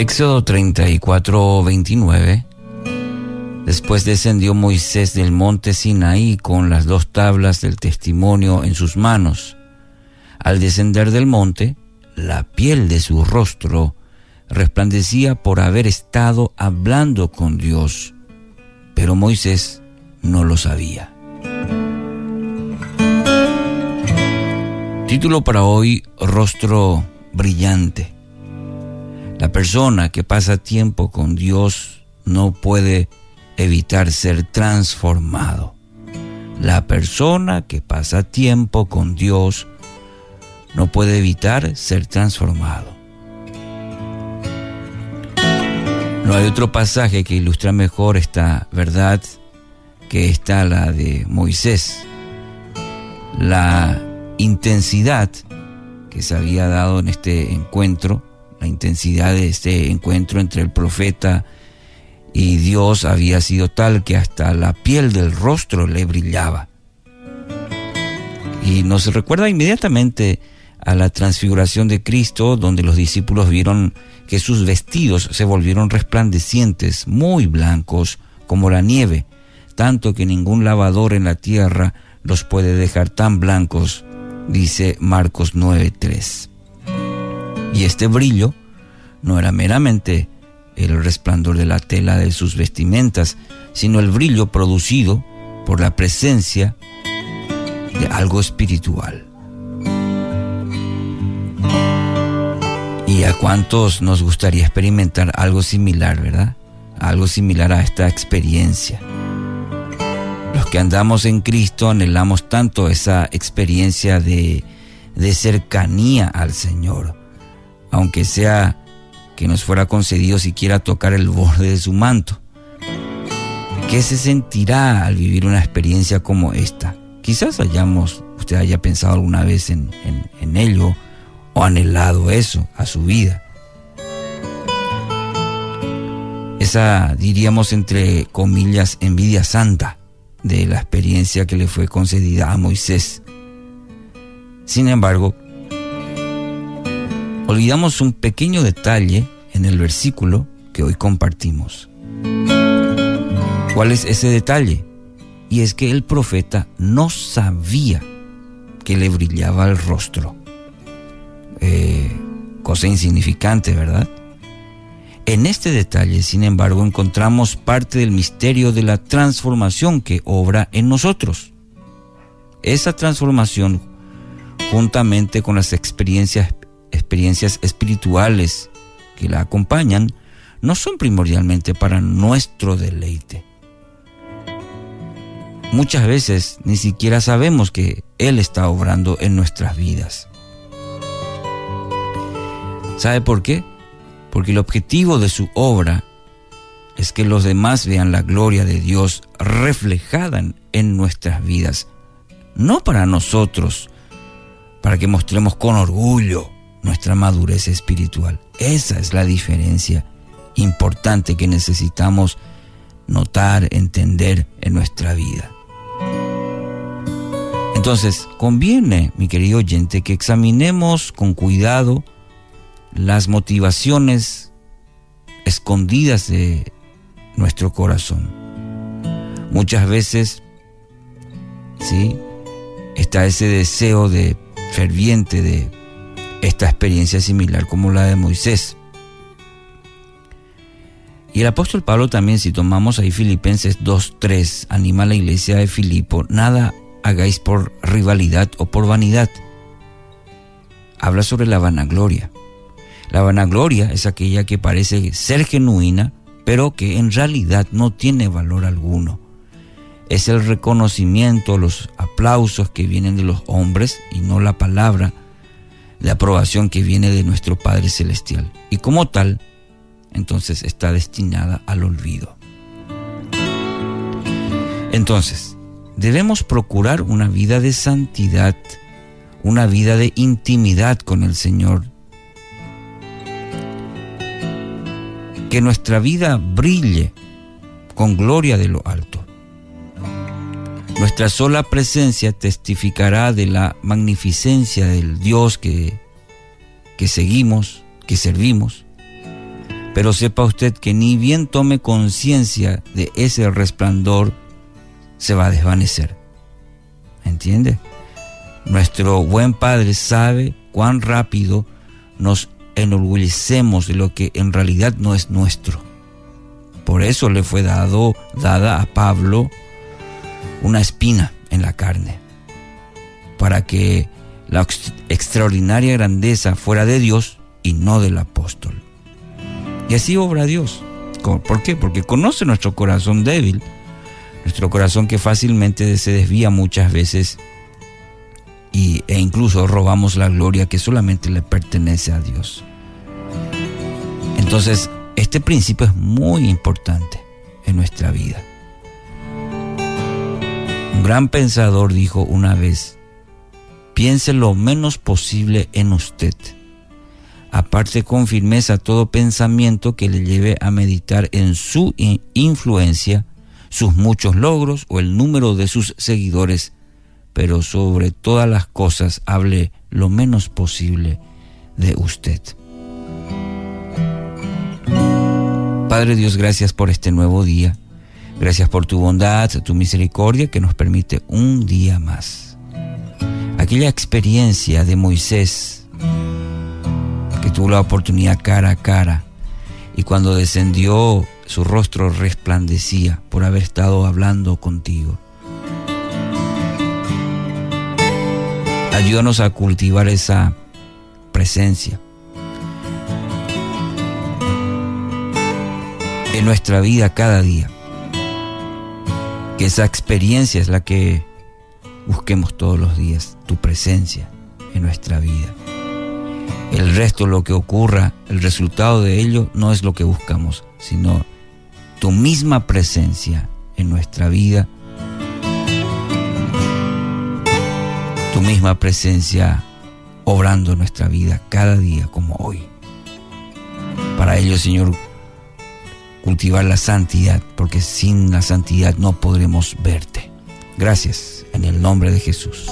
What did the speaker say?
Éxodo 34, 29. Después descendió Moisés del monte Sinaí con las dos tablas del testimonio en sus manos. Al descender del monte, la piel de su rostro resplandecía por haber estado hablando con Dios, pero Moisés no lo sabía. Título para hoy, Rostro Brillante. La persona que pasa tiempo con Dios no puede evitar ser transformado. La persona que pasa tiempo con Dios no puede evitar ser transformado. No hay otro pasaje que ilustre mejor esta verdad que está la de Moisés. La intensidad que se había dado en este encuentro la intensidad de este encuentro entre el profeta y Dios había sido tal que hasta la piel del rostro le brillaba. Y nos recuerda inmediatamente a la transfiguración de Cristo, donde los discípulos vieron que sus vestidos se volvieron resplandecientes, muy blancos, como la nieve, tanto que ningún lavador en la tierra los puede dejar tan blancos, dice Marcos 9:3. Y este brillo no era meramente el resplandor de la tela de sus vestimentas, sino el brillo producido por la presencia de algo espiritual. ¿Y a cuántos nos gustaría experimentar algo similar, verdad? Algo similar a esta experiencia. Los que andamos en Cristo anhelamos tanto esa experiencia de, de cercanía al Señor aunque sea que nos fuera concedido siquiera tocar el borde de su manto. ¿Qué se sentirá al vivir una experiencia como esta? Quizás hayamos, usted haya pensado alguna vez en, ello o anhelado eso a su vida. Esa, diríamos entre comillas, envidia santa de la experiencia que le fue concedida a Moisés. Sin embargo, olvidamos un pequeño detalle en el versículo que hoy compartimos. ¿Cuál es ese detalle? Y es que el profeta no sabía que le brillaba el rostro. Eh, cosa insignificante, ¿verdad? En este detalle, sin embargo, encontramos parte del misterio de la transformación que obra en nosotros. Esa transformación, juntamente con las experiencias experiencias espirituales que la acompañan no son primordialmente para nuestro deleite. Muchas veces ni siquiera sabemos que Él está obrando en nuestras vidas. ¿Sabe por qué? Porque el objetivo de su obra es que los demás vean la gloria de Dios reflejada en nuestras vidas, no para nosotros, para que mostremos con orgullo nuestra madurez espiritual. Esa es la diferencia importante que necesitamos notar, entender en nuestra vida. Entonces, conviene, mi querido oyente, que examinemos con cuidado las motivaciones escondidas de nuestro corazón. Muchas veces, sí, está ese deseo de ferviente de esta experiencia similar como la de Moisés. Y el apóstol Pablo también, si tomamos ahí Filipenses 2.3, anima a la iglesia de Filipo, nada hagáis por rivalidad o por vanidad. Habla sobre la vanagloria. La vanagloria es aquella que parece ser genuina, pero que en realidad no tiene valor alguno. Es el reconocimiento, los aplausos que vienen de los hombres y no la palabra de aprobación que viene de nuestro Padre Celestial. Y como tal, entonces está destinada al olvido. Entonces, debemos procurar una vida de santidad, una vida de intimidad con el Señor. Que nuestra vida brille con gloria de lo alto. Nuestra sola presencia testificará de la magnificencia del Dios que, que seguimos, que servimos. Pero sepa usted que ni bien tome conciencia de ese resplandor, se va a desvanecer. ¿Entiende? Nuestro buen Padre sabe cuán rápido nos enorgullecemos de lo que en realidad no es nuestro. Por eso le fue dado, dada a Pablo una espina en la carne, para que la extraordinaria grandeza fuera de Dios y no del apóstol. Y así obra Dios. ¿Por qué? Porque conoce nuestro corazón débil, nuestro corazón que fácilmente se desvía muchas veces y, e incluso robamos la gloria que solamente le pertenece a Dios. Entonces, este principio es muy importante en nuestra vida. Un gran pensador dijo una vez, piense lo menos posible en usted. Aparte con firmeza todo pensamiento que le lleve a meditar en su influencia, sus muchos logros o el número de sus seguidores, pero sobre todas las cosas hable lo menos posible de usted. Padre Dios, gracias por este nuevo día. Gracias por tu bondad, tu misericordia que nos permite un día más. Aquella experiencia de Moisés que tuvo la oportunidad cara a cara y cuando descendió su rostro resplandecía por haber estado hablando contigo. Ayúdanos a cultivar esa presencia en nuestra vida cada día. Que esa experiencia es la que busquemos todos los días, tu presencia en nuestra vida. El resto, lo que ocurra, el resultado de ello no es lo que buscamos, sino tu misma presencia en nuestra vida, tu misma presencia obrando nuestra vida cada día como hoy. Para ello, Señor, cultivar la santidad, porque sin la santidad no podremos verte. Gracias en el nombre de Jesús.